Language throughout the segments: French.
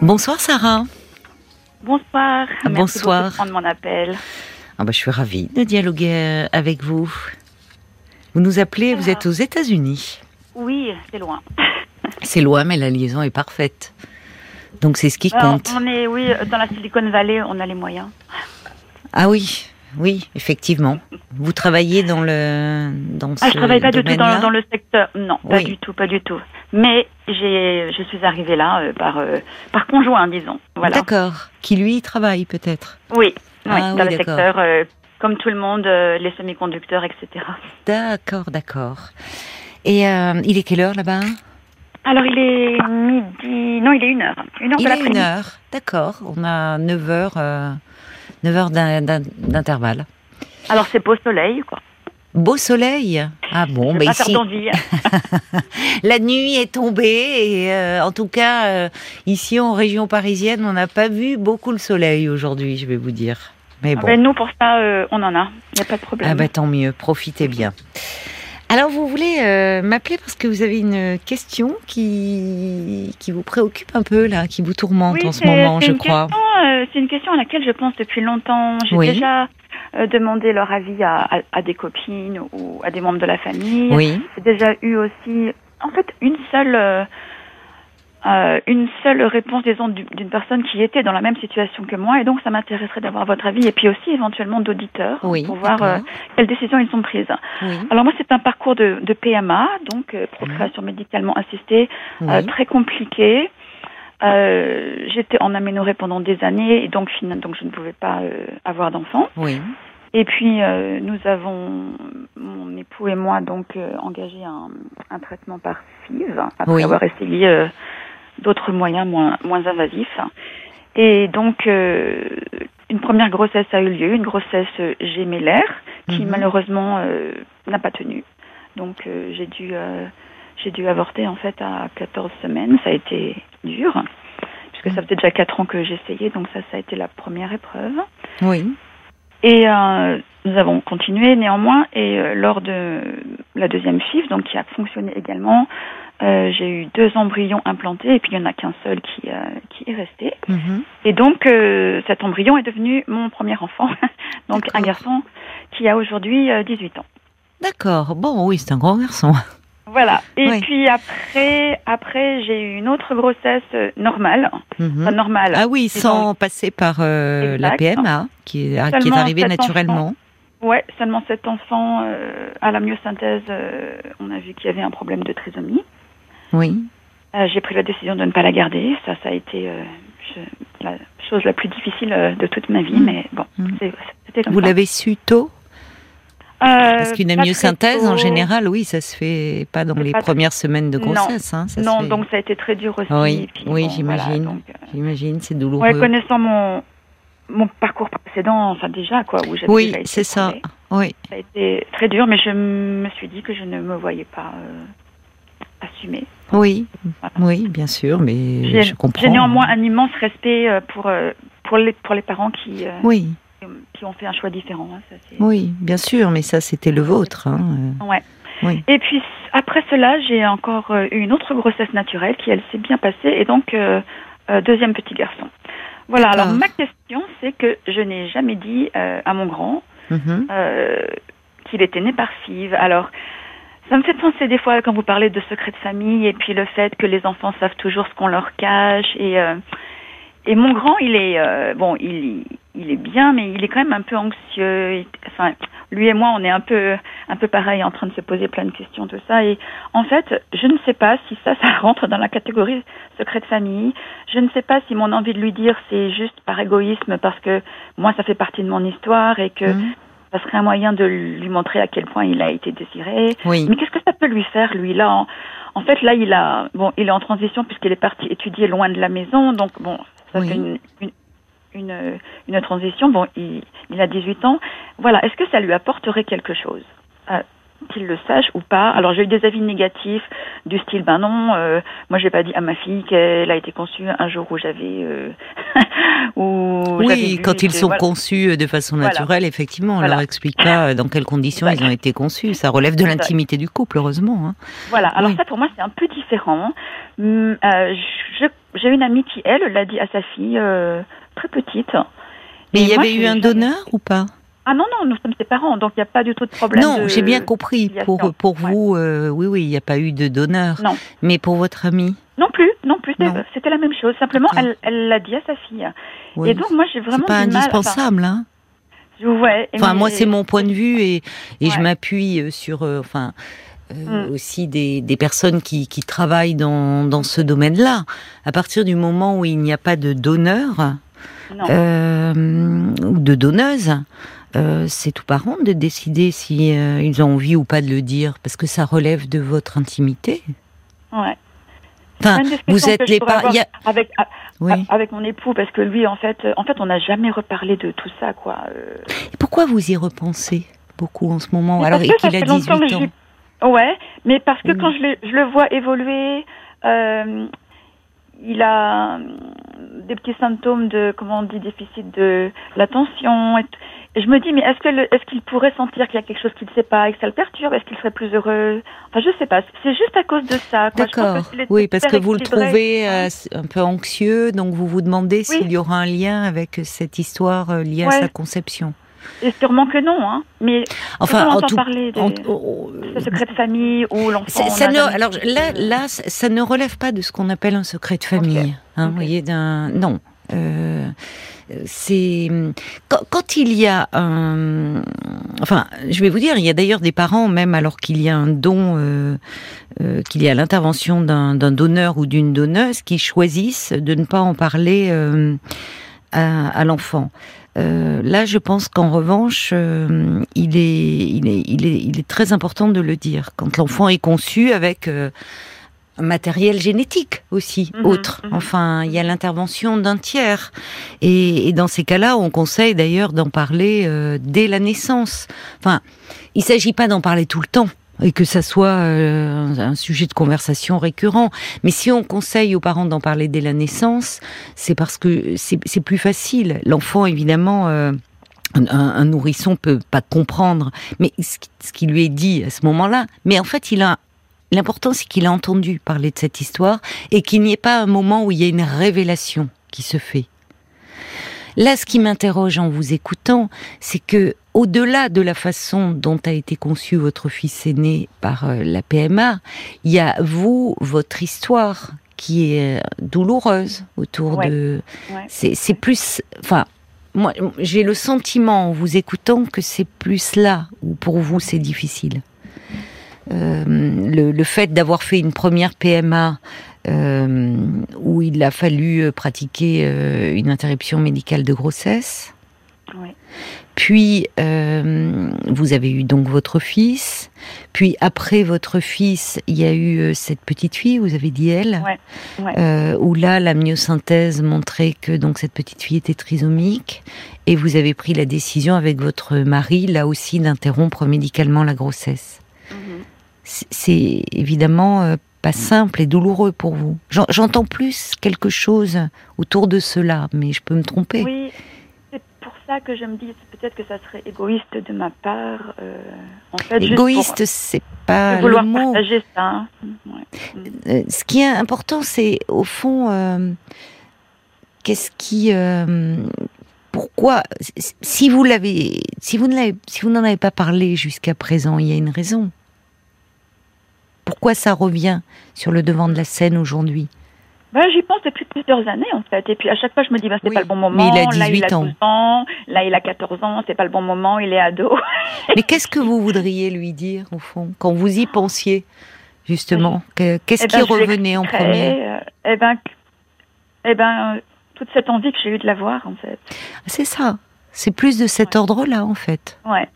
Bonsoir Sarah. Bonsoir. Merci Bonsoir. de prendre mon appel. Ah bah, je suis ravie de dialoguer euh, avec vous. Vous nous appelez, vous êtes aux États-Unis. Oui, c'est loin. C'est loin, mais la liaison est parfaite. Donc c'est ce qui Alors, compte. on est, oui, dans la Silicon Valley, on a les moyens. Ah oui, oui, effectivement. Vous travaillez dans le dans ce Ah, je travaille pas du tout dans, dans le secteur. Non, pas du tout, pas du tout. Mais j'ai, je suis arrivée là euh, par, euh, par conjoint, disons. Voilà. D'accord. Qui lui travaille peut-être. Oui, oui, Ah dans oui, le secteur, euh, comme tout le monde, les semi-conducteurs, etc. D'accord, d'accord. Et il est quelle heure là-bas? Alors, il est midi. Non, il est une heure. Une heure Il de est une heure. D'accord. On a 9 heures, 9 heures d'in- d'in- d'intervalle. Alors, c'est beau soleil, quoi. Beau soleil? Ah bon, Je bah ici, la nuit est tombée et euh, en tout cas, euh, ici en région parisienne, on n'a pas vu beaucoup le soleil aujourd'hui, je vais vous dire. Mais bon, Ben, nous, pour ça, euh, on en a. Il n'y a pas de problème. ah bah tant mieux, profitez bien. Alors vous voulez euh, m'appeler parce que vous avez une question qui qui vous préoccupe un peu là, qui vous tourmente Oui, en ce moment, je crois. euh, c'est une question à laquelle je pense depuis longtemps. J'ai Oui. déjà euh, demandé leur avis à, à- à des copines ou à des membres de la famille. Oui, J'ai déjà eu aussi, en fait, une seule, euh, une seule réponse, disons, du- d'une personne qui était dans la même situation que moi. Et donc, ça m'intéresserait d'avoir votre avis et puis aussi éventuellement d'auditeurs oui. pour voir euh, quelles décisions ils ont prises. oui, Alors moi, c'est un parcours de, de PMA, donc euh, procréation médicalement assistée, très compliqué. J'étais en aménorrhée pendant des années et donc, donc je ne pouvais pas avoir d'enfant. oui. Et puis euh, nous avons, mon époux et moi, donc euh, engagé un, un traitement par FIV après Oui. avoir essayé euh, d'autres moyens moins, moins invasifs. Et donc euh, une première grossesse a eu lieu, une grossesse gémellaire qui Mhm. malheureusement euh, n'a pas tenu. Donc euh, j'ai dû j'ai dû avorter en fait à 14 semaines. Ça a été dur puisque ça faisait déjà 4 ans que j'essayais. Donc ça, ça a été la première épreuve. Oui. Et euh, nous avons continué néanmoins. Et euh, lors de la deuxième FIV, donc qui a fonctionné également, euh, j'ai eu deux embryons implantés et puis il n'y en a qu'un seul qui, euh, qui est resté. Mhm. Et donc cet embryon est devenu mon premier enfant, donc un garçon qui a aujourd'hui euh, 18 ans. D'accord. Bon, oui, c'est un grand garçon. Voilà. Et Oui. puis après, après j'ai eu une autre grossesse normale, Mhm. enfin normale. Ah oui, sans passer par euh, la. PMA, qui est, qui est arrivée naturellement. Ouais, seulement cet enfant euh, à la myosynthèse, euh, on a vu qu'il y avait un problème de trisomie. Oui. Euh, j'ai pris la décision de ne pas la garder. Ça, ça a été euh, je- la chose la plus difficile euh, de toute ma vie, Mm. mais bon, Mm. c'est- c'était comme Vous l'avez su tôt Parce qu'une amyosynthèse, en général, oui, ça se fait pas dans les pas premières semaines de Non. grossesse. hein, ça se Non, fait- donc ça a été très dur aussi. Oui, oui, bon, j'imagine. voilà, J'imagine, c'est douloureux. ouais, connaissant mon mon parcours précédent, enfin déjà quoi, où j'avais oui, c'est ça. Oui, Ça a été très dur, mais je me suis dit que je ne me voyais pas euh, assumer. oui, Voilà. oui, bien sûr, mais je comprends. j'ai néanmoins un immense respect euh, pour, euh, pour, les, pour les parents qui, euh, Oui, qui ont fait un choix différent. hein, ça, oui, bien sûr, mais ça, c'était le vôtre. hein, Ouais. Oui. Et puis après cela, j'ai encore eu une autre grossesse naturelle qui, elle, s'est bien passée, et donc euh, deuxième petit garçon. Voilà, alors ma question, c'est que je n'ai jamais dit euh, à mon grand mhm. euh, qu'il était né par FIV. Alors, ça me fait penser des fois quand vous parlez de secret de famille et puis le fait que les enfants savent toujours ce qu'on leur cache et euh, et mon grand, il est euh, bon, il il est bien, mais il est quand même un peu anxieux. Enfin, lui et moi, on est un peu un peu pareil, en train de se poser plein de questions, tout ça. Et en fait, je ne sais pas si ça, ça rentre dans la catégorie secret de famille. Je ne sais pas si mon envie de lui dire, c'est juste par égoïsme, parce que moi, ça fait partie de mon histoire et que Mhm. ça serait un moyen de lui montrer à quel point il a été désiré. Oui, Mais qu'est-ce que ça peut lui faire, lui là en, en fait, là, il a bon, il est en transition puisqu'il est parti étudier loin de la maison, donc bon, ça Oui. fait une, une une une transition. Bon, il, il a 18 ans. Voilà, est-ce que ça lui apporterait quelque chose Euh, qu'il le sache ou pas? Alors j'ai eu des avis négatifs du style ben non, euh, moi j'ai pas dit à ma fille qu'elle a été conçue un jour où j'avais euh, où oui quand ils que- sont voilà. conçus de façon Voilà. naturelle, effectivement, on Voilà. leur explique pas dans quelles conditions ils ont été conçus. Ça relève de l'intimité du couple, heureusement. hein. Voilà, alors Oui. ça pour moi c'est un peu différent. Hum, euh, j'ai une amie qui, elle, l'a dit à sa fille, euh, très petite. Mais il y avait eu un donneur ou pas? Ah non, non, nous sommes ses parents, donc il n'y a pas du tout de problème. Non, de- j'ai bien compris. Pour, pour Ouais. vous, euh, oui, oui, il n'y a pas eu de donneur. Non. Mais pour votre ami? Non plus, non plus, c'était la même chose. Simplement, D'accord. elle elle l'a dit à sa fille. oui. Et donc, moi, j'ai vraiment C'est pas du mal. indispensable, hein ouais, Enfin, mais- moi, c'est mon point de vue et, et je m'appuie euh, sur, euh, enfin, euh, Mm. aussi des, des personnes qui, qui travaillent dans, dans ce domaine-là. À partir du moment où il n'y a pas de donneur. Euh, de donneuse, euh, c'est aux parents de décider si euh, ils ont envie ou pas de le dire, parce que ça relève de votre intimité. ouais. Enfin, vous êtes les parents. Avec, Oui. avec mon époux, parce que lui, en fait, en fait, on n'a jamais reparlé de tout ça, quoi. Et pourquoi vous y repensez beaucoup en ce moment Mais Alors qu'il a fait longtemps 18 que ans. Ouais, mais parce que Oui. quand je, le vois évoluer, euh, il a des petits symptômes de, comment on dit, déficit de l'attention. Et, je me dis, mais est-ce que est-ce qu'il pourrait sentir qu'il y a quelque chose qu'il ne sait pas et que ça le perturbe? Est-ce qu'il serait plus heureux? Enfin, je sais pas. C'est juste à cause de ça. D'accord. Oui, parce que vous le trouvez euh, un peu anxieux, donc vous vous demandez s'il y aura un lien avec cette histoire euh, liée à sa conception. Et sûrement que non, hein. Mais Enfin, on en entend tout. parler de, en- oh, secret de famille ou l'enfant. ça- ne- alors là, ça ne relève pas de ce qu'on appelle un secret de famille. Hein. Vous voyez, d'un non. Euh, c'est quand, quand il y a un, enfin, je vais vous dire, il y a d'ailleurs des parents, même alors qu'il y a un don, euh, euh, qu'il y a l'intervention d'un donneur ou d'une donneuse, qui choisissent de ne pas en parler à, à l'enfant. Euh, là, je pense qu'en revanche, euh, il, est, il, est, il, est, il est très important de le dire. Quand l'enfant est conçu avec euh, un matériel génétique aussi, Mhm, autre. mhm. Enfin, il y a l'intervention d'un tiers. Et, et dans ces cas-là, on conseille d'ailleurs d'en parler euh, dès la naissance. Enfin, il s'agit pas d'en parler tout le temps et que ça soit euh, un sujet de conversation récurrent. Mais si on conseille aux parents d'en parler dès la naissance, c'est parce que c'est plus facile. L'enfant, évidemment, euh, un, un nourrisson peut pas comprendre, mais ce qui, ce qui lui est dit à ce moment-là. Mais en fait, il a l'important, c'est qu'il a entendu parler de cette histoire et qu'il n'y ait pas un moment où il y a une révélation qui se fait. Là, ce qui m'interroge en vous écoutant, c'est que au-delà de la façon dont a été conçu votre fils aîné par euh, la PMA, il y a vous, votre histoire qui est euh, douloureuse autour Ouais. de. Ouais. C'est plus, enfin, moi, j'ai le sentiment en vous écoutant que c'est plus là où pour vous c'est difficile. Euh, le, le fait d'avoir fait une première PMA euh, où il a fallu pratiquer euh, une interruption médicale de grossesse. Puis euh, vous avez eu donc votre fils. Puis après votre fils, il y a eu euh, cette petite fille. Vous avez dit elle, Ouais, ouais. euh, où là la myosynthèse montrait que donc cette petite fille était trisomique. Et vous avez pris la décision avec votre mari, là aussi, d'interrompre médicalement la grossesse. Mhm. C'est- évidemment euh, pas simple et douloureux pour vous. J'en- J'entends plus quelque chose autour de cela, mais je peux me tromper. Oui, ça que je me dis peut-être que ça serait égoïste de ma part. euh, en fait, Égoïste, c'est pas de le vouloir mot. partager ça. hein. Ouais. Euh, ce qui est important, c'est au fond, euh, qu'est-ce qui, euh, pourquoi, si vous l'avez, si vous ne l'avez, si vous n'en avez pas parlé jusqu'à présent, il y a une raison. Pourquoi ça revient sur le devant de la scène aujourd'hui? Ben, J'y pense depuis plusieurs années en fait. Et puis à chaque fois, je me dis, ben, c'est Oui, pas le bon mais moment. il a là, il 18 a ans. 12 ans. Là, il a 14 ans. C'est pas le bon moment. Il est ado. Mais qu'est-ce que vous voudriez lui dire au fond quand vous y pensiez justement? Que- Qu'est-ce Eh qui ben, revenait en premier? euh, Eh ben, eh ben, toute cette envie que j'ai eue de la voir en fait. C'est ça. C'est plus de cet Ouais. ordre-là en fait. Ouais.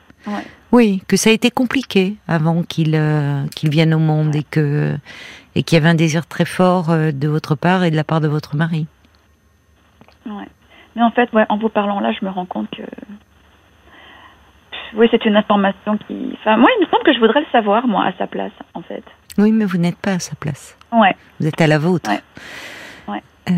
Oui, que ça a été compliqué avant qu'il euh, qu'il vienne au monde et que et qu'il y avait un désir très fort euh, de votre part et de la part de votre mari. Ouais. Mais en fait, ouais, en vous parlant là, je me rends compte que. Oui, c'est une information qui. Enfin, moi, il me semble que je voudrais le savoir, moi, à sa place, en fait. Oui, mais vous n'êtes pas à sa place. Ouais. Vous êtes à la vôtre. Ouais. Euh,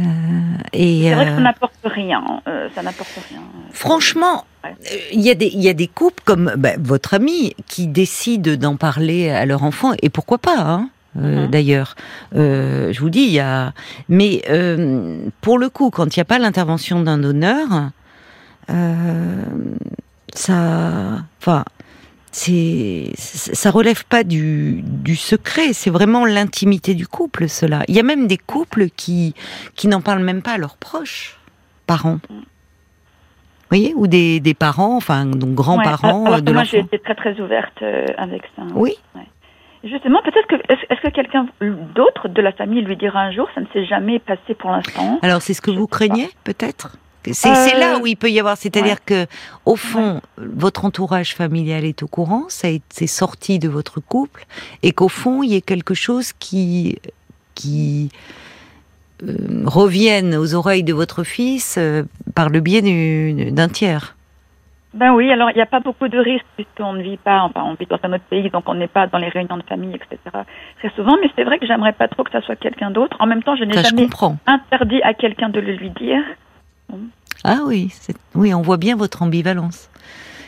C'est vrai que euh, ça n'apporte rien. euh, ça n'apporte rien. Franchement, Ouais. euh, il y a des il y a des couples comme bah, votre ami qui décident d'en parler à leur enfant et pourquoi pas hein euh, d'ailleurs. Euh, je vous dis, il y a. Mais euh, pour le coup, quand il n'y a pas l'intervention d'un donneur, ça. Enfin. C'est, ça relève pas du, du secret, c'est vraiment l'intimité du couple, cela. Il y a même des couples qui, qui n'en parlent même pas à leurs proches, parents. Vous voyez Ou des, des parents, enfin, donc grands-parents ouais, de Moi, j'ai été très très ouverte avec ça. Oui. Ouais. Justement, peut-être que est-ce que quelqu'un d'autre de la famille lui dira un jour, ça ne s'est jamais passé pour l'instant? Alors c'est ce que vous craignez peut-être? C'est euh, là où il peut y avoir, c'est-à-dire ouais. que au fond, ouais. votre entourage familial est au courant, ça c'est sorti de votre couple, et qu'au fond il y ait quelque chose qui qui euh, revienne aux oreilles de votre fils euh, par le biais d'un tiers. Ben oui, alors il n'y a pas beaucoup de risques puisqu'on ne vit pas, enfin on vit dans un autre pays, donc on n'est pas dans les réunions de famille, etc. Très souvent, mais c'est vrai que j'aimerais pas trop que ça soit quelqu'un d'autre. En même temps, je n'ai jamais je interdit à quelqu'un de le lui dire. Ah oui, oui, on voit bien votre ambivalence.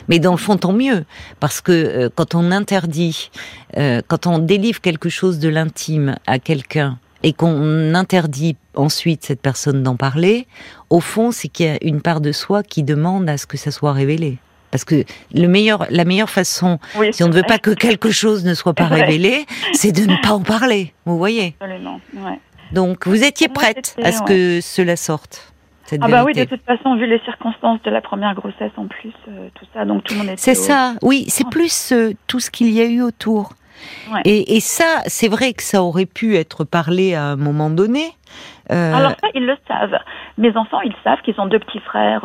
Mais dans le fond, tant mieux, parce que euh, quand on interdit, euh, quand on délivre quelque chose de l'intime à quelqu'un et qu'on interdit ensuite cette personne d'en parler, au fond, c'est qu'il y a une part de soi qui demande à ce que ça soit révélé. Parce que le meilleur, la meilleure façon, oui, si on ne veut vrai. pas que quelque chose ne soit pas révélé, c'est de ne pas en parler. Vous voyez Absolument, ouais. Donc, vous étiez moi, prête à ce que cela sorte cette Ah bah oui, de toute façon, vu les circonstances de la première grossesse en plus, euh, tout ça, donc tout le monde était C'est ça, oui, c'est plus euh, tout ce qu'il y a eu autour. Ouais. Et, et ça, c'est vrai que ça aurait pu être parlé à un moment donné. Euh, Alors ça, ils le savent. Mes enfants, ils savent qu'ils ont deux petits frères.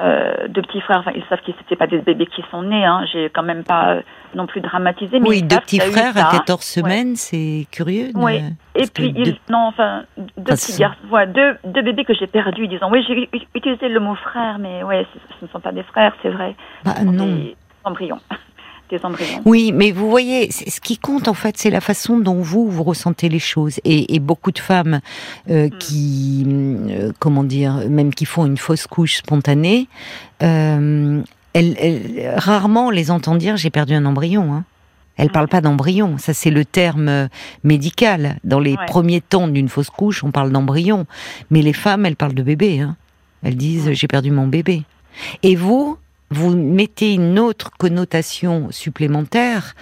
Euh, deux petits frères. Enfin, ils savent que c'était pas des bébés qui sont nés. Hein. J'ai quand même pas euh, non plus dramatisé. Mais oui, deux petits frères à ça. 14 semaines, c'est curieux. de- Oui. Et puis ils, non, enfin, deux petits garçons, voilà, deux, deux bébés que j'ai perdus, disons. Oui, j'ai utilisé le mot frère, mais ouais, ce, ce ne sont pas des frères, c'est vrai. Bah, non. Des embryons, des embryons. Oui, mais vous voyez, ce qui compte en fait, c'est la façon dont vous vous ressentez les choses. Et, et beaucoup de femmes euh, Hmm. qui, euh, comment dire, même qui font une fausse couche spontanée, euh, elles, elles- rarement les entend dire j'ai perdu un embryon. Hein. Elles parlent pas d'embryon, ça c'est le terme médical. Dans les Ouais. premiers temps d'une fausse couche, on parle d'embryon, mais les femmes, elles parlent de bébé. Hein. Elles disent Ouais. j'ai perdu mon bébé. Et vous, vous mettez une autre connotation supplémentaire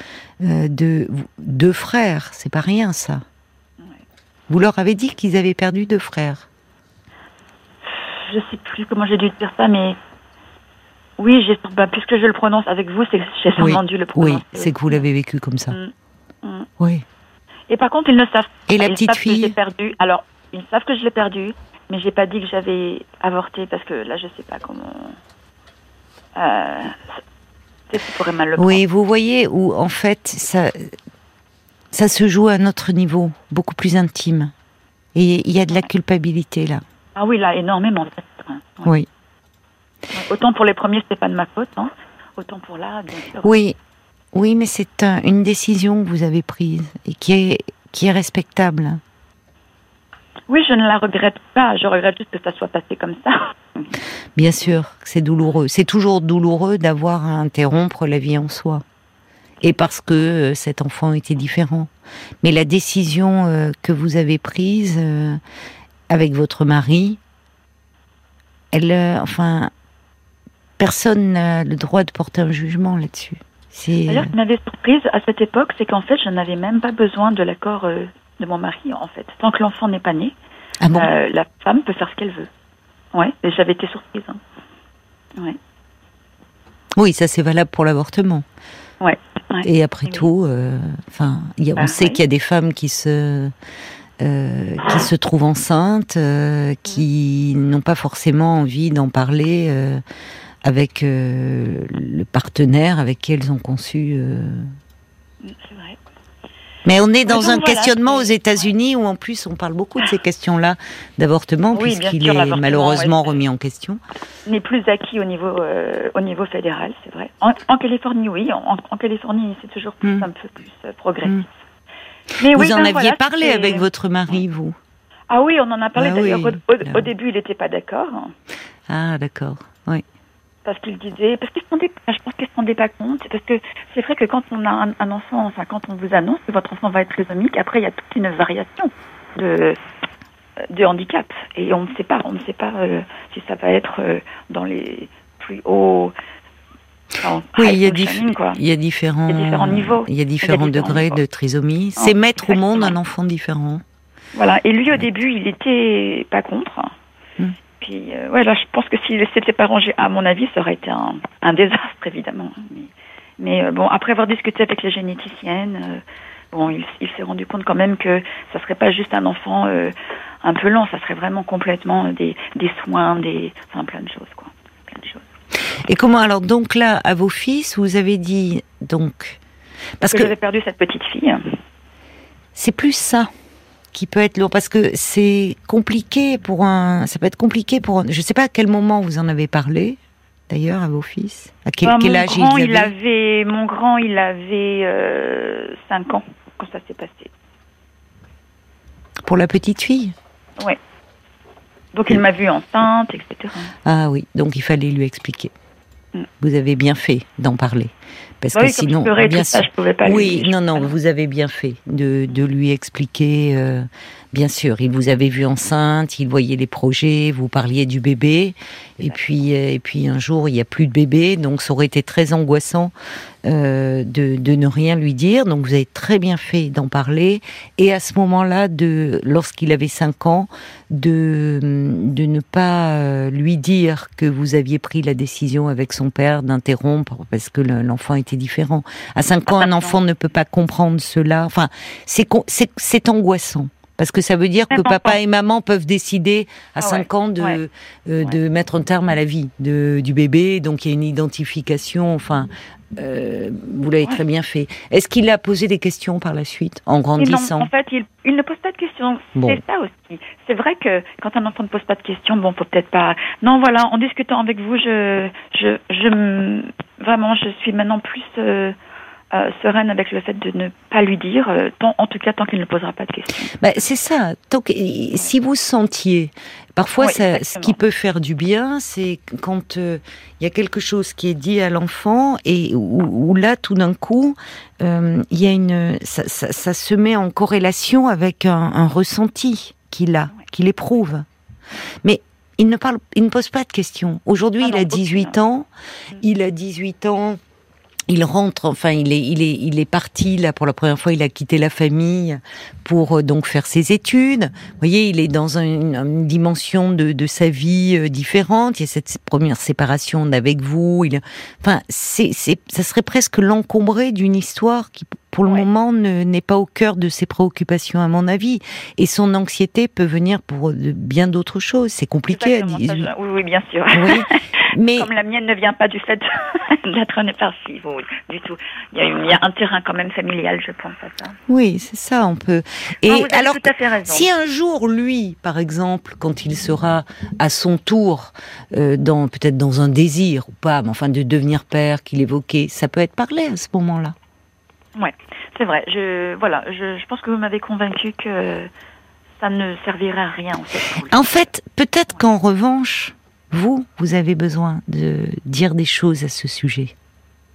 euh, de deux frères. C'est pas rien ça. Ouais. Vous leur avez dit qu'ils avaient perdu deux frères. Je sais plus comment j'ai dû dire ça, mais oui, j'ai, bah, puisque je le prononce avec vous, c'est que j'ai sûrement dû le Oui, prononcer. c'est que vous l'avez vécu comme ça. Mm, mm. Oui. Et par contre, ils ne savent Et la ils petite savent que je fille l'ai perdu. Alors, ils savent que je l'ai perdu, mais j'ai pas dit que j'avais avorté parce que là, je sais pas comment. Euh, mal le prendre. Oui, vous voyez où en fait ça, ça se joue à un autre niveau, beaucoup plus intime. Et il y a de la culpabilité là. Ah oui, là, énormément. Ouais. Oui. Autant pour les premiers, c'était pas de ma faute, hein. Autant pour là, bien sûr. Oui, oui, mais c'est un- une décision que vous avez prise et qui est qui est respectable. Oui, je ne la regrette pas. Je regrette juste que ça soit passé comme ça. Bien sûr, c'est douloureux. C'est toujours douloureux d'avoir à interrompre la vie en soi. Et parce que euh, cet enfant était différent. Mais la décision euh, que vous avez prise euh, avec votre mari, elle, enfin, personne n'a le droit de porter un jugement là-dessus. D'ailleurs, ce qui m'avait surprise à cette époque, c'est qu'en fait, je n'avais même pas besoin de l'accord de mon mari, en fait. Tant que l'enfant n'est pas né, ah bon euh, la femme peut faire ce qu'elle veut. Ouais, et j'avais été surprise. hein. Ouais, Oui, ça c'est valable pour l'avortement. ouais. ouais. Et après Oui. tout, euh, enfin, on Bah, sait qu'il y a des femmes qui se euh, qui se trouvent enceintes, qui n'ont pas forcément envie d'en parler avec le partenaire avec qui elles ont conçu. Mais on est dans donc un voilà, questionnement aux États-Unis où en plus on parle beaucoup de ces questions-là d'avortement Oui, puisqu'il est malheureusement ouais. remis en question. N'est plus acquis au niveau, euh, au niveau fédéral, c'est vrai. En, en Californie, oui. En, en Californie, c'est toujours plus, Mm. un peu plus euh, progressif. Mm. Mais Vous oui, en ben aviez voilà, parlé avec votre mari, vous Ah oui, on en a parlé Ah d'ailleurs. oui, Au, au- là. au début, il n'était pas d'accord. Ah, d'accord. Oui. Parce qu'il disait, parce qu'il se rendait, je pense qu'il se rendait pas compte, parce que c'est vrai que quand on a un, un, enfant, enfin quand on vous annonce que votre enfant va être trisomique, après il y a toute une variation de de handicap et on ne sait pas, on ne sait pas euh, si ça va être euh, dans les plus hauts. Enfin, oui, il y, a quoi. il y, a différents, il y a différents niveaux. Il y a différents, degrés de trisomie. C'est mettre au monde un enfant différent. Voilà. Et lui, au début, il était pas contre. Puis, euh, ouais, là, je pense que s'il s'était pas rangé, à mon avis, ça aurait été un, un désastre, évidemment. Mais, mais euh, bon, après avoir discuté avec les généticiennes, euh, bon, il, il s'est rendu compte quand même que ça serait pas juste un enfant un peu lent, ça serait vraiment complètement des, des soins, des, enfin, plein de choses, quoi. Plein de choses. Et comment alors donc là à vos fils vous avez dit donc parce que, que j'avais perdu cette petite fille. C'est plus ça qui peut être lourd parce que c'est compliqué pour un. Ça peut être compliqué pour. Un, je sais pas à quel moment vous en avez parlé. D'ailleurs, à vos fils À quel, bah, âge grand, il avait Mon grand, il avait euh, 5 ans quand ça s'est passé. Pour la petite fille? Oui. Donc il m'a vue enceinte, etc. Ah oui, donc il fallait lui expliquer. Mm. Vous avez bien fait d'en parler. Parce que sinon, bien sûr. je pouvais pas oui, non, non, vous avez bien fait de, de lui expliquer. Euh, bien sûr, il vous avait vu enceinte, il voyait les projets, vous parliez du bébé, et puis, euh, et puis un jour il n'y a plus de bébé, donc ça aurait été très angoissant euh, de, de, ne rien lui dire. Donc vous avez très bien fait d'en parler, et à ce moment-là, de lorsqu'il avait 5 ans, de, de ne pas lui dire que vous aviez pris la décision avec son père d'interrompre parce que l'enfant était différent. À 5 ans, un enfant ne peut pas comprendre cela. Enfin, c'est angoissant. Parce que ça veut dire que papa et maman peuvent décider à 5 ah ans de, euh, de mettre un terme à la vie de, du bébé. Donc il y a une identification. Enfin, euh, vous l'avez très bien fait. Est-ce qu'il a posé des questions par la suite, en grandissant En fait, il, il, ne pose pas de questions. C'est ça aussi. C'est vrai que quand un enfant ne pose pas de questions, bon, faut peut-être pas. Non, voilà, en discutant avec vous, je, je, je vraiment, je suis maintenant plus. Euh, euh, sereine avec le fait de ne pas lui dire, euh, tant, en tout cas tant qu'il ne posera pas de questions. Bah, c'est ça. Si vous sentiez, parfois, ça, ce qui peut faire du bien, c'est quand euh, il y a quelque chose qui est dit à l'enfant et où, là, tout d'un coup, il y a une, ça, ça, ça, se met en corrélation avec un, un ressenti qu'il a, qu'il éprouve. Mais il ne parle, il ne pose pas de questions. Aujourd'hui, ah il a 18 ans. Il a 18 ans il rentre, enfin, il est, il est, il est parti là pour la première fois. Il a quitté la famille pour euh, donc faire ses études. Vous voyez, il est dans une, dimension de, de, sa vie euh, différente. Il y a cette première séparation avec vous. Il, enfin, c'est, c'est, ça serait presque l'encombrer d'une histoire qui, pour le moment, n'est pas au cœur de ses préoccupations, à mon avis. Et son anxiété peut venir pour bien d'autres choses. C'est compliqué à dire. Oui, oui, bien sûr. Oui. Mais... Comme la mienne ne vient pas du fait d'être néparsive, du tout. Il y, a, il y, a un terrain quand même familial, je pense à ça. Oui, c'est ça, on peut. Et alors, si un jour, lui, par exemple, quand il sera à son tour, euh, dans peut-être dans un désir ou pas, mais enfin de devenir père qu'il évoquait, ça peut être parlé à ce moment-là. Ouais, c'est vrai. Je voilà, je, je pense que vous m'avez convaincu que ça ne servirait à rien. En fait, en fait peut-être qu'en revanche, vous, vous avez besoin de dire des choses à ce sujet.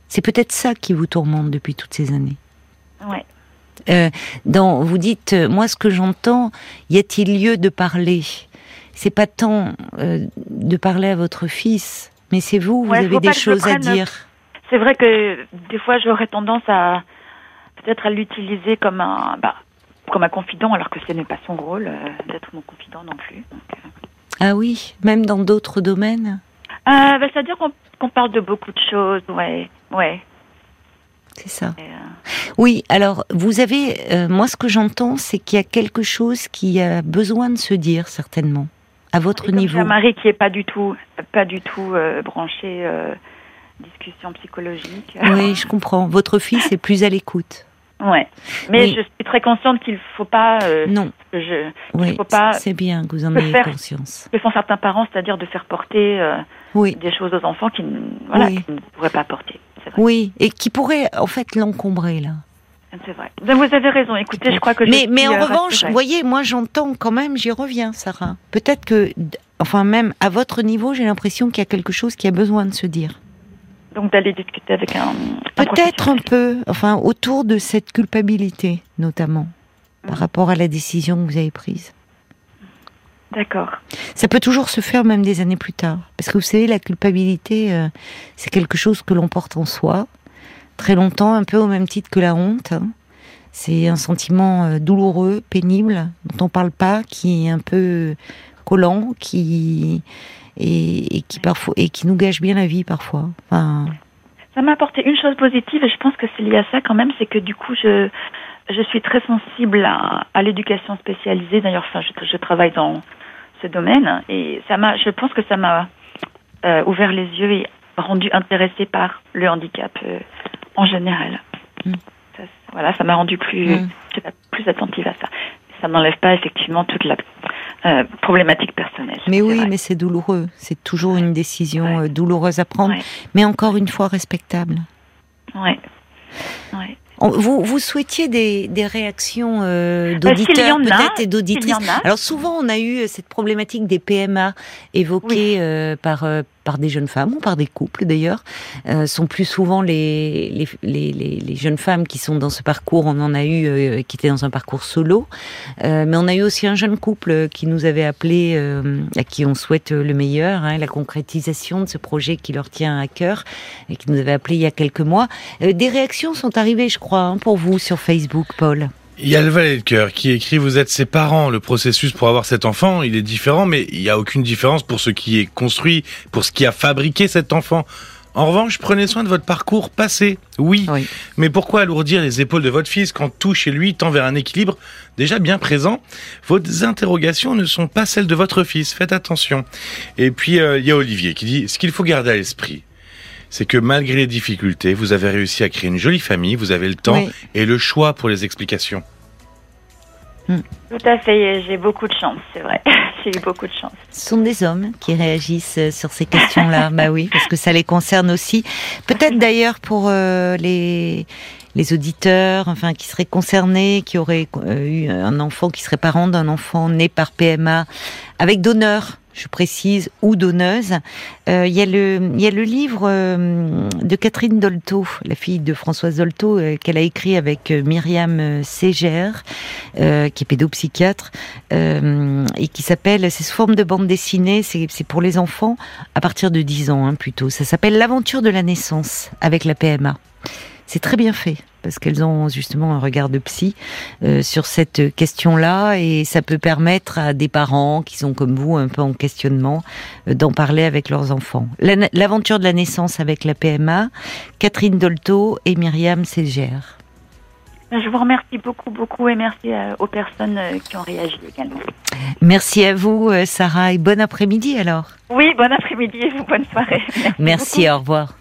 C'est peut-être ça qui vous tourmente depuis toutes ces années. Ouais. Euh, dans, vous dites, euh, moi, ce que j'entends, y a-t-il lieu de parler? C'est pas tant euh, de parler à votre fils, mais c'est vous, vous avez des choses à dire. C'est vrai que des fois, j'aurais tendance à peut-être à l'utiliser comme un, bah, comme un confident, alors que ce n'est pas son rôle d'être mon confident non plus. Ah oui, même dans d'autres domaines euh, bah, C'est-à-dire qu'on parle de beaucoup de choses, ouais, ouais. C'est ça. Euh, oui, alors vous avez, euh, moi ce que j'entends, c'est qu'il y a quelque chose qui a besoin de se dire certainement à votre niveau. Un mari qui est pas du tout, pas du tout branché discussion psychologique. Oui, je comprends. Votre fils est plus à l'écoute. Ouais. Mais je suis très consciente qu'il ne faut pas. Euh, non. Je, oui, faut pas. C'est bien que vous en ayez conscience. Que font certains parents, c'est-à-dire de faire porter euh, oui. des choses aux enfants qui, voilà, qui ne pourraient pas porter. Vrai. Oui, et qui pourraient en fait l'encombrer là. C'est vrai. Vous avez raison. Écoutez, je crois que. Mais, mais en euh, revanche, vous voyez, moi j'entends quand même, j'y reviens, Sarah. Peut-être que enfin même à votre niveau, j'ai l'impression qu'il y a quelque chose qui a besoin de se dire. Donc d'aller discuter avec un. Peut-être un peu, enfin autour de cette culpabilité, notamment, par mm. rapport à la décision que vous avez prise. D'accord. Ça peut toujours se faire même des années plus tard. Parce que vous savez, la culpabilité, euh, c'est quelque chose que l'on porte en soi, très longtemps, un peu au même titre que la honte. Hein. C'est un sentiment euh, douloureux, pénible, dont on parle pas, qui est un peu collant, qui et, qui parfois et qui nous gâche bien la vie parfois. Enfin... Ça m'a apporté une chose positive et je pense que c'est lié à ça quand même, c'est que du coup je je suis très sensible à, à l'éducation spécialisée. D'ailleurs, enfin, je, je, travaille dans ce domaine et ça m'a, je pense que ça m'a euh, ouvert les yeux et rendu intéressée par le handicap euh, en général. Mm. Ça, voilà, ça m'a rendu plus, mm. plus attentive à ça. Ça n'enlève pas effectivement toute la euh, problématique personnelle. Mais oui, mais c'est douloureux. C'est toujours une décision douloureuse à prendre, mais encore une fois respectable. Ouais. ouais. Vous, vous souhaitiez des, des réactions euh, d'auditeurs peut-être et d'auditrices. Alors souvent on a eu cette problématique des PMA évoquée euh, par euh, par des jeunes femmes ou par des couples d'ailleurs, euh, sont plus souvent les les, les, jeunes femmes qui sont dans ce parcours. On en a eu euh, qui étaient dans un parcours solo, euh, mais on a eu aussi un jeune couple qui nous avait appelé, à qui on souhaite le meilleur, hein, la concrétisation de ce projet qui leur tient à cœur et qui nous avait appelé il y a quelques mois. Des réactions sont arrivées, je crois, hein, pour vous sur Facebook, Paul. Il y a le valet de cœur qui écrit Vous êtes ses parents. Le processus pour avoir cet enfant, il est différent, mais il n'y a aucune différence pour ce qui est construit, pour ce qui a fabriqué cet enfant. En revanche, prenez soin de votre parcours passé. Oui. Mais pourquoi alourdir les épaules de votre fils quand tout chez lui tend vers un équilibre déjà bien présent? Vos interrogations ne sont pas celles de votre fils. Faites attention. Et puis, euh, il y a Olivier qui dit Ce qu'il faut garder à l'esprit, c'est que malgré les difficultés, vous avez réussi à créer une jolie famille, vous avez le temps et le choix pour les explications. Hmm. Tout à fait, j'ai beaucoup de chance, c'est vrai. j'ai eu beaucoup de chance. Ce sont des hommes qui réagissent euh, sur ces questions-là, bah oui, parce que ça les concerne aussi. Peut-être d'ailleurs pour euh, les les auditeurs, enfin qui seraient concernés, qui auraient euh, eu un enfant, qui serait parent d'un enfant né par PMA avec donneur je précise, ou donneuse. Euh, il y, a le, y a le livre euh, de Catherine Dolto, la fille de Françoise Dolto, euh, qu'elle a écrit avec Myriam Ségère, qui est pédopsychiatre, et qui s'appelle, c'est sous forme de bande dessinée, c'est pour les enfants à partir de 10 ans hein, plutôt. Ça s'appelle L'aventure de la naissance avec la PMA. C'est très bien fait parce qu'elles ont justement un regard de psy euh, sur cette question-là et ça peut permettre à des parents qui sont comme vous un peu en questionnement euh, d'en parler avec leurs enfants. L'aventure de la naissance avec la PMA, Catherine Dolto et Myriam Ségère. Je vous remercie beaucoup, beaucoup et merci euh, aux personnes qui ont réagi également. Merci à vous, Sarah, et bon après-midi alors. Oui, bon après-midi et vous, bonne soirée. Merci, merci au revoir.